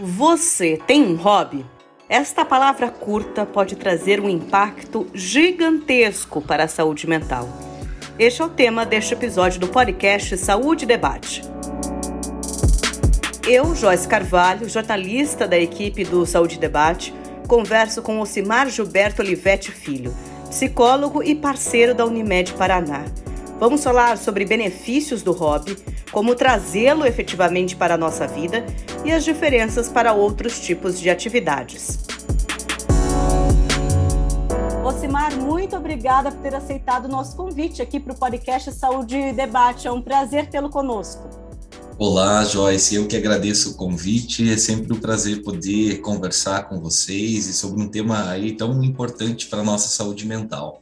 Você tem um hobby? Esta palavra curta pode trazer um impacto gigantesco para a saúde mental. Este é o tema deste episódio do podcast Saúde Debate. Eu, Joyce Carvalho, jornalista da equipe do Saúde Debate, converso com Ocimar Gilberto Olivetti Filho, psicólogo e parceiro da Unimed Paraná. Vamos falar sobre benefícios do hobby, como trazê-lo efetivamente para a nossa vida e as diferenças para outros tipos de atividades. Ocimar, muito obrigada por ter aceitado o nosso convite aqui para o podcast Saúde e Debate. É um prazer tê-lo conosco. Olá, Joyce. Eu que agradeço o convite. É sempre um prazer poder conversar com vocês e sobre um tema aí tão importante para a nossa saúde mental.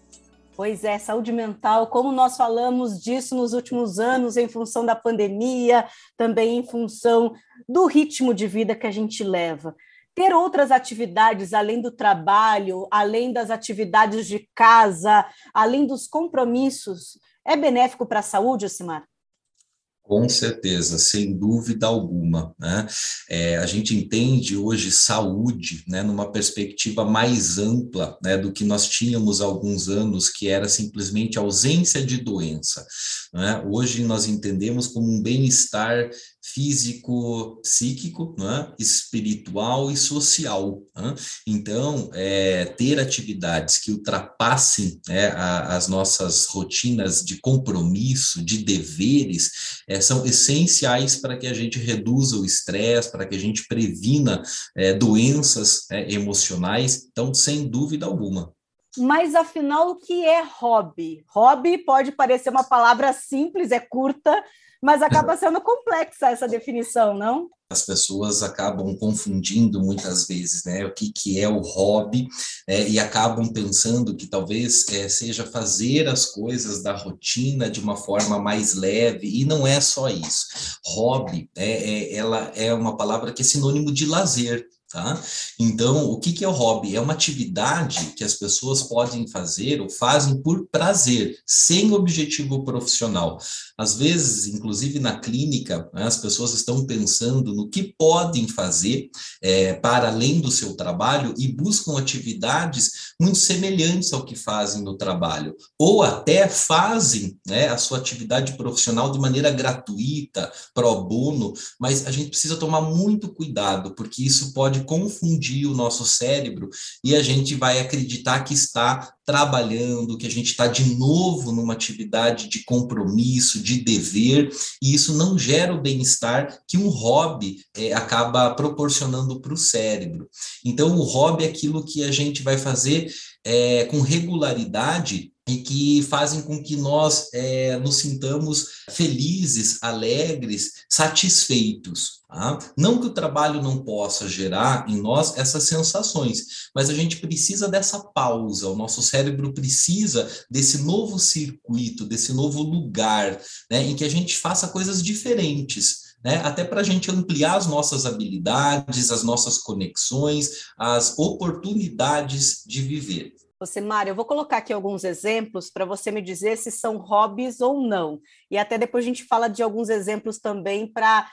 Pois é, saúde mental, como nós falamos disso nos últimos anos, em função da pandemia, também em função do ritmo de vida que a gente leva. Ter outras atividades além do trabalho, além das atividades de casa, além dos compromissos, é benéfico para a saúde, Osimar? Com certeza, sem dúvida alguma. Né? É, a gente entende hoje saúde né, numa perspectiva mais ampla né, do que nós tínhamos há alguns anos, que era simplesmente ausência de doença. Né? Hoje nós entendemos como um bem-estar físico, psíquico, né? espiritual e social. Né? Então, é, ter atividades que ultrapassem né, a, as nossas rotinas de compromisso, de deveres, é, são essenciais para que a gente reduza o estresse, para que a gente previna é, doenças é, emocionais. Então, sem dúvida alguma. Mas afinal, o que é hobby? Hobby pode parecer uma palavra simples, é curta, mas acaba sendo complexa essa definição, não? As pessoas acabam confundindo muitas vezes, né, o que, que é o hobby, é, e acabam pensando que talvez é, seja fazer as coisas da rotina de uma forma mais leve, e não é só isso. Hobby, é, é ela é uma palavra que é sinônimo de lazer, Tá? Então, o que, que é o hobby? É uma atividade que as pessoas podem fazer ou fazem por prazer, sem objetivo profissional. Às vezes, inclusive na clínica, né, as pessoas estão pensando no que podem fazer é, para além do seu trabalho e buscam atividades muito semelhantes ao que fazem no trabalho, ou até fazem né, a sua atividade profissional de maneira gratuita, pro bono, mas a gente precisa tomar muito cuidado, porque isso pode pode confundir o nosso cérebro e a gente vai acreditar que está trabalhando, que a gente está de novo numa atividade de compromisso, de dever, e isso não gera o bem-estar que um hobby é, acaba proporcionando para o cérebro. Então, o hobby é aquilo que a gente vai fazer é, com regularidade e que fazem com que nós é, nos sintamos felizes, alegres, satisfeitos. Tá? Não que o trabalho não possa gerar em nós essas sensações, mas a gente precisa dessa pausa, o nosso cérebro precisa desse novo circuito, desse novo lugar, né, em que a gente faça coisas diferentes. Né, até para a gente ampliar as nossas habilidades, as nossas conexões, as oportunidades de viver. Você, Mário, eu vou colocar aqui alguns exemplos para você me dizer se são hobbies ou não. E até depois a gente fala de alguns exemplos também para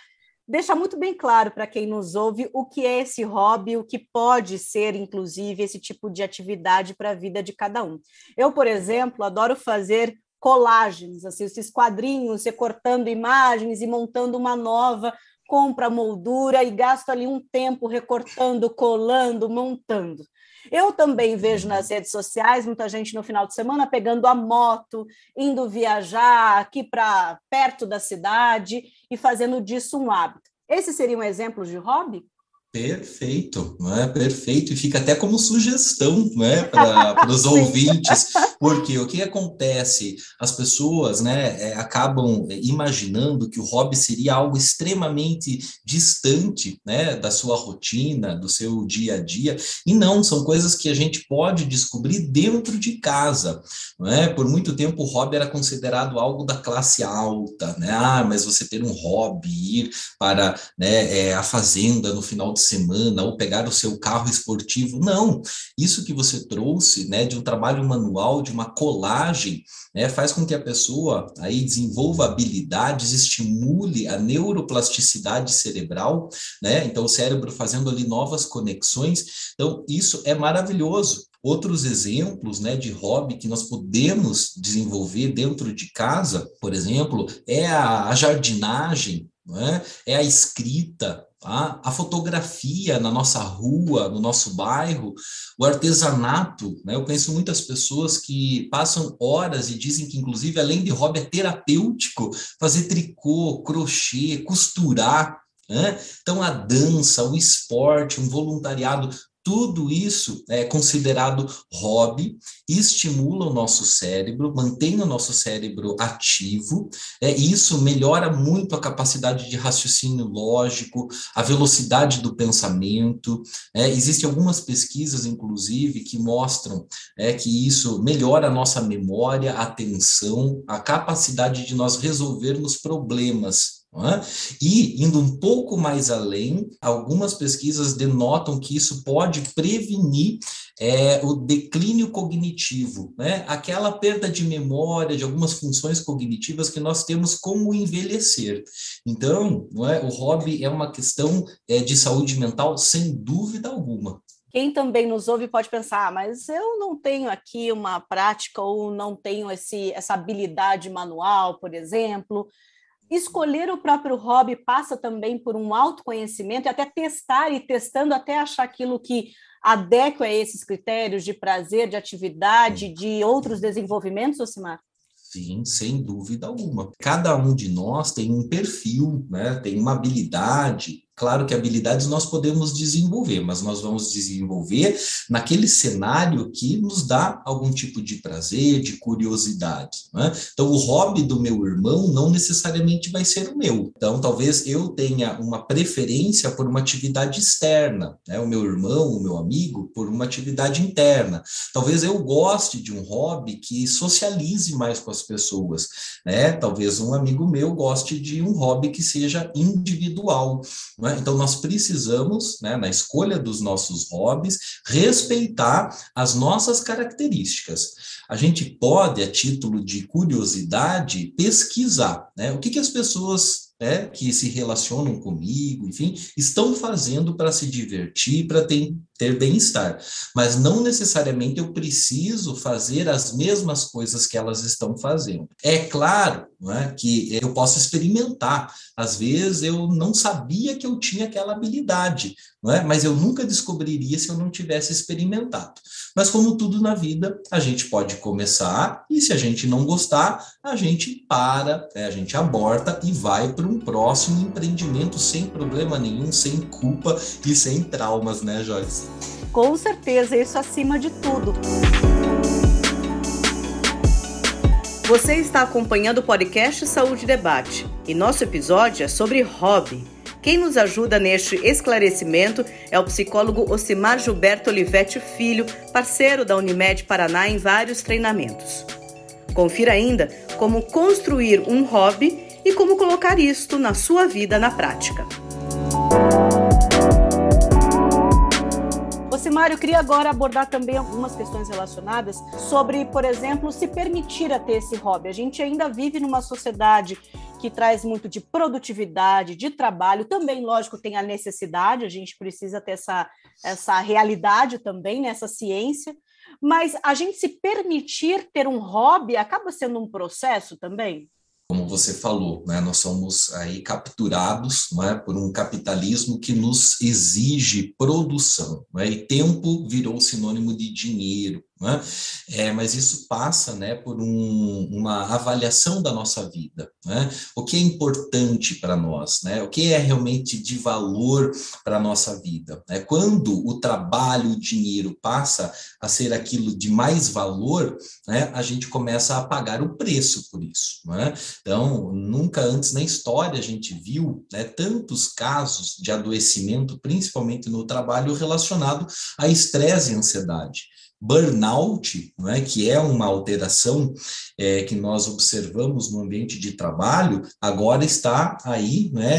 deixar muito bem claro para quem nos ouve o que é esse hobby, o que pode ser, inclusive, esse tipo de atividade para a vida de cada um. Eu, por exemplo, adoro fazer colagens, assim, esses quadrinhos, recortando imagens e montando uma nova, compra moldura e gasto ali um tempo recortando, colando, montando. Eu também vejo nas redes sociais muita gente no final de semana pegando a moto, indo viajar aqui para perto da cidade e fazendo disso um hábito. Esse seria um exemplo de hobby? Perfeito, não é? Perfeito, e fica até como sugestão né, para os ouvintes, porque o que acontece? As pessoas né, é, acabam imaginando que o hobby seria algo extremamente distante né, da sua rotina, do seu dia a dia, e não, são coisas que a gente pode descobrir dentro de casa. Não é? Por muito tempo o hobby era considerado algo da classe alta, né? Ah, mas você ter um hobby, ir para né, é, a fazenda no final de semana ou pegar o seu carro esportivo. Não, isso que você trouxe, né, de um trabalho manual, de uma colagem, né, faz com que a pessoa aí desenvolva habilidades, estimule a neuroplasticidade cerebral, né? Então o cérebro fazendo ali novas conexões. Então isso é maravilhoso. Outros exemplos né, de hobby que nós podemos desenvolver dentro de casa, por exemplo, é a, jardinagem, é? é a escrita, tá? a fotografia na nossa rua, no nosso bairro, o artesanato. Né? Eu conheço muitas pessoas que passam horas e dizem que, inclusive, além de hobby, é terapêutico fazer tricô, crochê, costurar. Né? Então, a dança, o esporte, um voluntariado, tudo isso é considerado hobby, estimula o nosso cérebro, mantém o nosso cérebro ativo, é, e isso melhora muito a capacidade de raciocínio lógico, a velocidade do pensamento. É, existem algumas pesquisas, inclusive, que mostram é, que isso melhora a nossa memória, a atenção, a capacidade de nós resolvermos problemas é? E, indo um pouco mais além, algumas pesquisas denotam que isso pode prevenir é, o declínio cognitivo, né? aquela perda de memória de algumas funções cognitivas que nós temos com o envelhecer. Então, é? o hobby é uma questão é, de saúde mental, sem dúvida alguma. Quem também nos ouve pode pensar, ah, mas eu não tenho aqui uma prática ou não tenho esse, essa habilidade manual, por exemplo. Escolher o próprio hobby passa também por um autoconhecimento e até testar e testando até achar aquilo que adequa a esses critérios de prazer, de atividade, de outros desenvolvimentos, Osimar? Sim, sem dúvida alguma. Cada um de nós tem um perfil, né? tem uma habilidade, Claro que habilidades nós podemos desenvolver, mas nós vamos desenvolver naquele cenário que nos dá algum tipo de prazer, de curiosidade. Né? Então, o hobby do meu irmão não necessariamente vai ser o meu. Então, talvez eu tenha uma preferência por uma atividade externa, né? o meu irmão, o meu amigo, por uma atividade interna. Talvez eu goste de um hobby que socialize mais com as pessoas. Né? Talvez um amigo meu goste de um hobby que seja individual. Né? Então, nós precisamos, né, na escolha dos nossos hobbies, respeitar as nossas características. A gente pode, a título de curiosidade, pesquisar né, o que, que as pessoas né, que se relacionam comigo, enfim, estão fazendo para se divertir, para ter, ter bem-estar. Mas não necessariamente eu preciso fazer as mesmas coisas que elas estão fazendo. É claro é, que eu posso experimentar. Às vezes eu não sabia que eu tinha aquela habilidade, é? mas eu nunca descobriria se eu não tivesse experimentado. Mas, como tudo na vida, a gente pode começar e, se a gente não gostar, a gente para, né? a gente aborta e vai para um próximo empreendimento sem problema nenhum, sem culpa e sem traumas, né, Joyce? Com certeza, isso acima de tudo. Você está acompanhando o podcast Saúde Debate e nosso episódio é sobre hobby. Quem nos ajuda neste esclarecimento é o psicólogo Ocimar Gilberto Olivetti Filho, parceiro da Unimed Paraná em vários treinamentos. Confira ainda como construir um hobby e como colocar isto na sua vida na prática. Ocimário, eu queria agora abordar também algumas questões relacionadas sobre, por exemplo, se permitir a ter esse hobby. A gente ainda vive numa sociedade que traz muito de produtividade, de trabalho, também, lógico, tem a necessidade, a gente precisa ter essa, essa realidade também, né, ciência, mas a gente se permitir ter um hobby acaba sendo um processo também? Como você falou, né, nós somos aí capturados é, por um capitalismo que nos exige produção, é, e tempo virou sinônimo de dinheiro, né? É, mas isso passa né, por um, uma avaliação da nossa vida. Né? O que é importante para nós? Né? O que é realmente de valor para a nossa vida? É quando o trabalho, o dinheiro passa a ser aquilo de mais valor, né, a gente começa a pagar o preço por isso. Né? Então, nunca antes na história a gente viu né, tantos casos de adoecimento, principalmente no trabalho, relacionado a estresse e ansiedade. Burnout, não é, que é uma alteração é, que nós observamos no ambiente de trabalho, agora está aí né,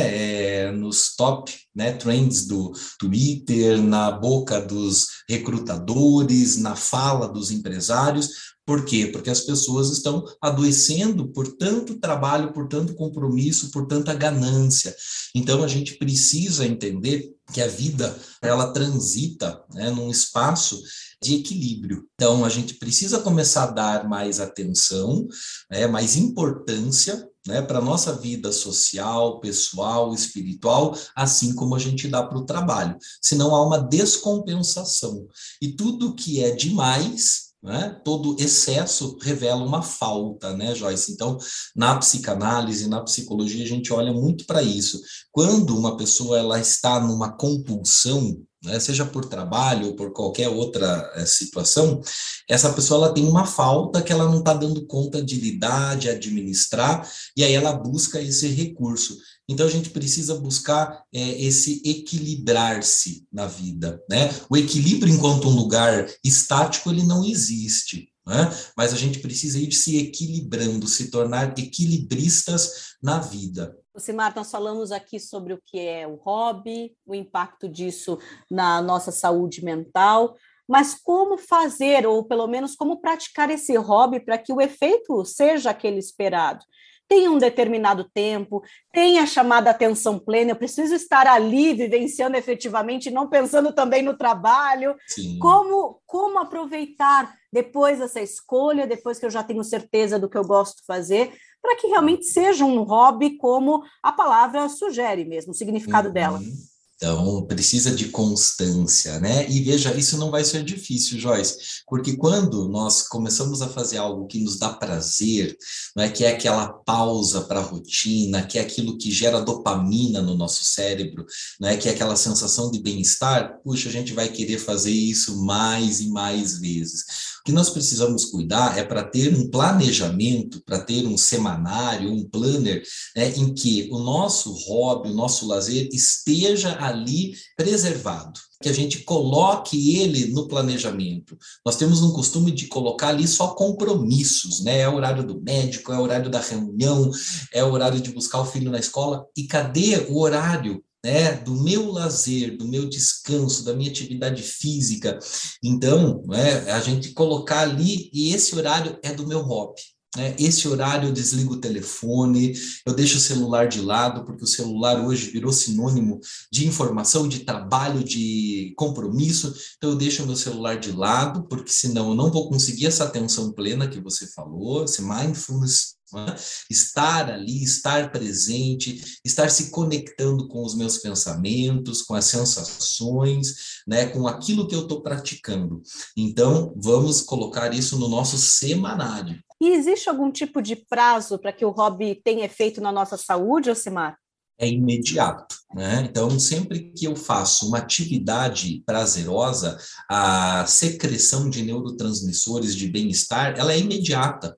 é, nos top né, trends do Twitter, na boca dos recrutadores, na fala dos empresários, por quê? Porque as pessoas estão adoecendo por tanto trabalho, por tanto compromisso, por tanta ganância. Então a gente precisa entender que a vida ela transita né, num espaço de equilíbrio. Então a gente precisa começar a dar mais atenção, né, mais importância né, para a nossa vida social, pessoal, espiritual, assim como a gente dá para o trabalho. Senão há uma descompensação. E tudo que é demais né? Todo excesso revela uma falta, né, Joyce? Então, na psicanálise, na psicologia, a gente olha muito para isso. Quando uma pessoa ela está numa compulsão, né, seja por trabalho ou por qualquer outra é, situação, essa pessoa ela tem uma falta que ela não está dando conta de lidar, de administrar, e aí ela busca esse recurso. Então a gente precisa buscar é, esse equilibrar-se na vida, né? O equilíbrio enquanto um lugar estático ele não existe, né? Mas a gente precisa ir se equilibrando, se tornar equilibristas na vida. Simar, nós falamos aqui sobre o que é o hobby, o impacto disso na nossa saúde mental, mas como fazer, ou pelo menos como praticar esse hobby para que o efeito seja aquele esperado? tem um determinado tempo, tem a chamada atenção plena, eu preciso estar ali vivenciando efetivamente, não pensando também no trabalho. Como, como aproveitar depois essa escolha, depois que eu já tenho certeza do que eu gosto de fazer, para que realmente seja um hobby como a palavra sugere mesmo, o significado uhum. dela. Então, precisa de constância, né? E veja, isso não vai ser difícil, Joyce, porque quando nós começamos a fazer algo que nos dá prazer, não é que é aquela pausa para a rotina, que é aquilo que gera dopamina no nosso cérebro, não é que é aquela sensação de bem-estar, puxa, a gente vai querer fazer isso mais e mais vezes. O que nós precisamos cuidar é para ter um planejamento, para ter um semanário, um planner, né, em que o nosso hobby, o nosso lazer esteja ali preservado, que a gente coloque ele no planejamento. Nós temos um costume de colocar ali só compromissos, né? É o horário do médico, é o horário da reunião, é o horário de buscar o filho na escola. E cadê o horário né, do meu lazer, do meu descanso, da minha atividade física. Então, né, a gente colocar ali, e esse horário é do meu hobby. Né? Esse horário eu desligo o telefone, eu deixo o celular de lado, porque o celular hoje virou sinônimo de informação, de trabalho, de compromisso. Então eu deixo o meu celular de lado, porque senão eu não vou conseguir essa atenção plena que você falou, esse mindfulness né? estar ali, estar presente, estar se conectando com os meus pensamentos, com as sensações, né, com aquilo que eu estou praticando. Então, vamos colocar isso no nosso semanário. E existe algum tipo de prazo para que o hobby tenha efeito na nossa saúde, Osimar? é imediato, né? Então, sempre que eu faço uma atividade prazerosa, a secreção de neurotransmissores de bem-estar, ela é imediata.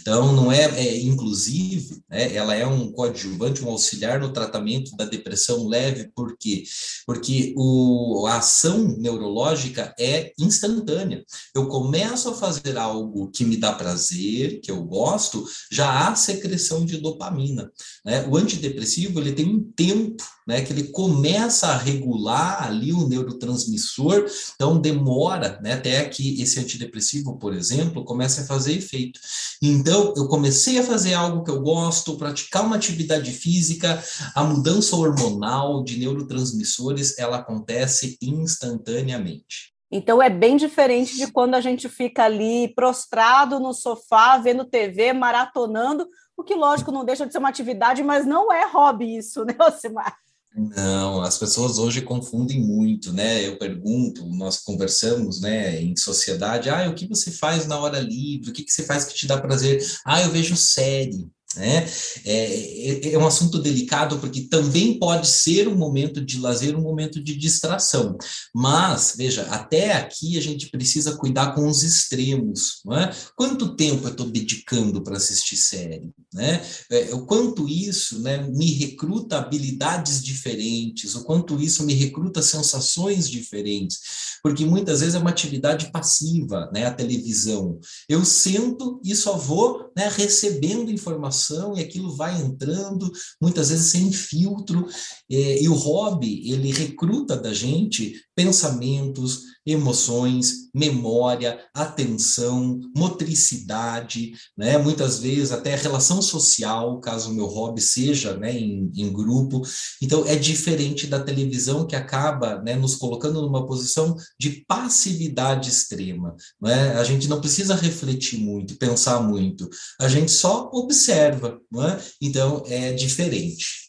Então, não é, é inclusive, né, ela é um coadjuvante, um auxiliar no tratamento da depressão leve, por quê? Porque o, a ação neurológica é instantânea. Eu começo a fazer algo que me dá prazer, que eu gosto, já há secreção de dopamina. Né? O antidepressivo ele tem um tempo né, que ele começa a regular ali o neurotransmissor, então demora né, até que esse antidepressivo, por exemplo, comece a fazer efeito. Então, eu comecei a fazer algo que eu gosto, praticar uma atividade física, a mudança hormonal de neurotransmissores, ela acontece instantaneamente. Então é bem diferente de quando a gente fica ali prostrado no sofá, vendo TV, maratonando, o que lógico não deixa de ser uma atividade, mas não é hobby isso, né, Osimar? Não, as pessoas hoje confundem muito, né? Eu pergunto, nós conversamos, né, em sociedade, ah, o que você faz na hora livre? O que, que você faz que te dá prazer? Ah, eu vejo série. Né? É, é, é, um assunto delicado porque também pode ser um momento de lazer, um momento de distração. Mas, veja, até aqui a gente precisa cuidar com os extremos. É? Quanto tempo eu estou dedicando para assistir série? Né? É, o quanto isso né, me recruta habilidades diferentes, o quanto isso me recruta sensações diferentes, porque muitas vezes é uma atividade passiva, né, a televisão. Eu sento e só vou né, recebendo informação informação e aquilo vai entrando, muitas vezes sem filtro, é, e o hobby, ele recruta da gente pensamentos, emoções, memória, atenção, motricidade, né? muitas vezes até relação social, caso o meu hobby seja né, em, em grupo. Então, é diferente da televisão que acaba né, nos colocando numa posição de passividade extrema. Né? A gente não precisa refletir muito, pensar muito, a gente só observa. Né? Então, é diferente.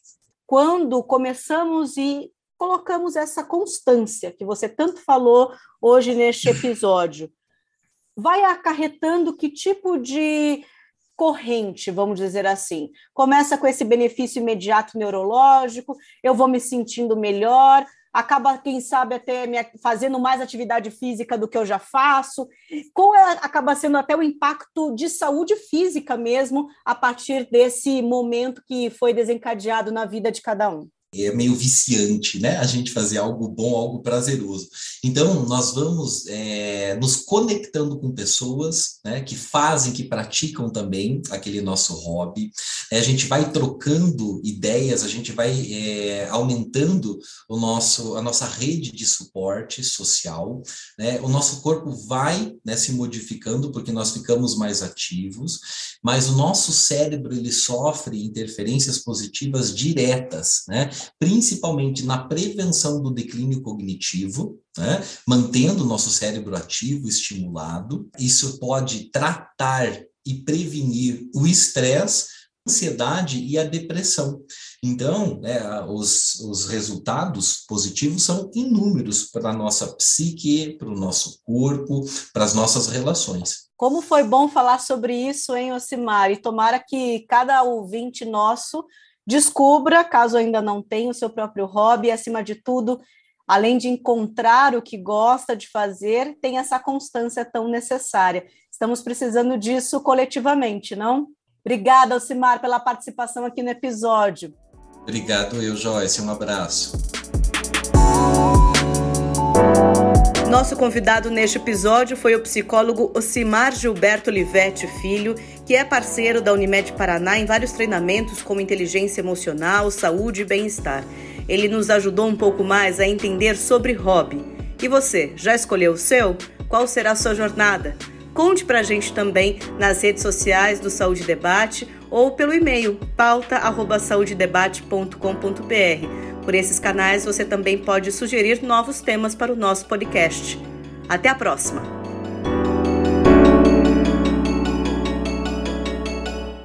Quando começamos e colocamos essa constância que você tanto falou hoje neste episódio. Vai acarretando que tipo de corrente, vamos dizer assim? Começa com esse benefício imediato neurológico, eu vou me sentindo melhor, acaba, quem sabe, até me fazendo mais atividade física do que eu já faço. Qual é, acaba sendo até o impacto de saúde física mesmo a partir desse momento que foi desencadeado na vida de cada um? É meio viciante, né? A gente fazer algo bom, algo prazeroso. Então, nós vamos é, nos conectando com pessoas né, que fazem, que praticam também aquele nosso hobby. É, a gente vai trocando ideias, a gente vai é, aumentando o nosso, a nossa rede de suporte social. Né? O nosso corpo vai né, se modificando porque nós ficamos mais ativos, mas o nosso cérebro ele sofre interferências positivas diretas, né? Principalmente na prevenção do declínio cognitivo, né? mantendo o nosso cérebro ativo, estimulado. Isso pode tratar e prevenir o estresse, ansiedade e a depressão. Então, né, os, os resultados positivos são inúmeros para a nossa psique, para o nosso corpo, para as nossas relações. Como foi bom falar sobre isso, hein, Osimar? E tomara que cada ouvinte nosso Descubra, caso ainda não tenha, o seu próprio hobby, acima de tudo, além de encontrar o que gosta de fazer, tem essa constância tão necessária. Estamos precisando disso coletivamente, não? Obrigada, Alcimar, pela participação aqui no episódio. Obrigado, eu, Joyce. Um abraço. Nosso convidado neste episódio foi o psicólogo Ocimar Gilberto Olivetti Filho, que é parceiro da Unimed Paraná em vários treinamentos como inteligência emocional, saúde e bem-estar. Ele nos ajudou um pouco mais a entender sobre hobby. E você, já escolheu o seu? Qual será a sua jornada? Conte pra gente também nas redes sociais do Saúde Debate ou pelo e-mail pauta@saudedebate.com.br por esses canais você também pode sugerir novos temas para o nosso podcast. Até a próxima!